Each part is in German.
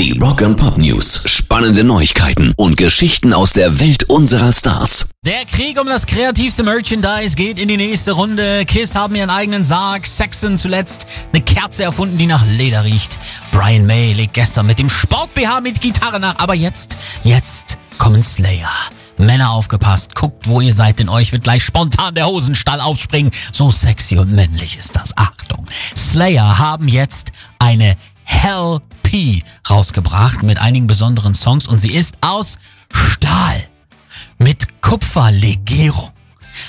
Die Rock and Pop News. Spannende Neuigkeiten und Geschichten aus der Welt unserer Stars. Der Krieg um das kreativste Merchandise geht in die nächste Runde. Kiss haben ihren eigenen Sarg. Saxon zuletzt eine Kerze erfunden, die nach Leder riecht. Brian May legt gestern mit dem Sport-BH mit Gitarre nach. Aber jetzt, jetzt kommen Slayer. Männer aufgepasst, guckt, wo ihr seid, denn euch wird gleich spontan der Hosenstall aufspringen. So sexy und männlich ist das. Achtung. Slayer haben jetzt eine Hell Rausgebracht mit einigen besonderen Songs und sie ist aus Stahl mit Kupferlegierung.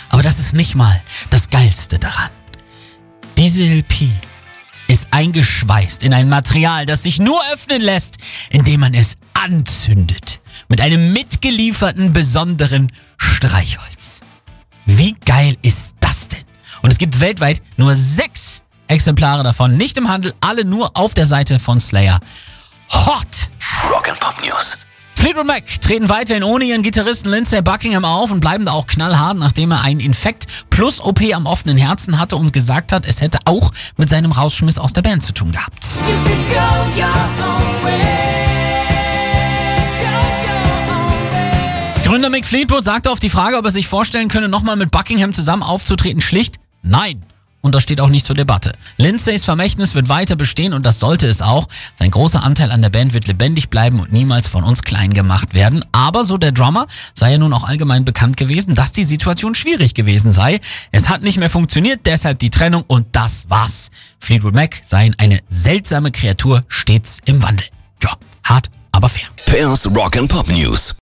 Aber das ist nicht mal das Geilste daran. Diese LP ist eingeschweißt in ein Material, das sich nur öffnen lässt, indem man es anzündet. Mit einem mitgelieferten besonderen Streichholz. Wie geil ist das denn? Und es gibt weltweit nur sechs Exemplare davon, nicht im Handel, alle nur auf der Seite von Slayer. Hot! Rock and Pop News. Fleetwood Mac treten weiterhin ohne ihren Gitarristen Lindsay Buckingham auf und bleiben da auch knallhart, nachdem er einen Infekt plus OP am offenen Herzen hatte und gesagt hat, es hätte auch mit seinem Rausschmiss aus der Band zu tun gehabt. Gründer Mick Fleetwood sagte auf die Frage, ob er sich vorstellen könne, nochmal mit Buckingham zusammen aufzutreten, schlicht Nein. Und das steht auch nicht zur Debatte. Lindsays Vermächtnis wird weiter bestehen und das sollte es auch. Sein großer Anteil an der Band wird lebendig bleiben und niemals von uns klein gemacht werden. Aber so der Drummer sei ja nun auch allgemein bekannt gewesen, dass die Situation schwierig gewesen sei. Es hat nicht mehr funktioniert, deshalb die Trennung und das war's. Fleetwood Mac seien eine seltsame Kreatur stets im Wandel. Ja, hart, aber fair. Pairs Rock and Pop News.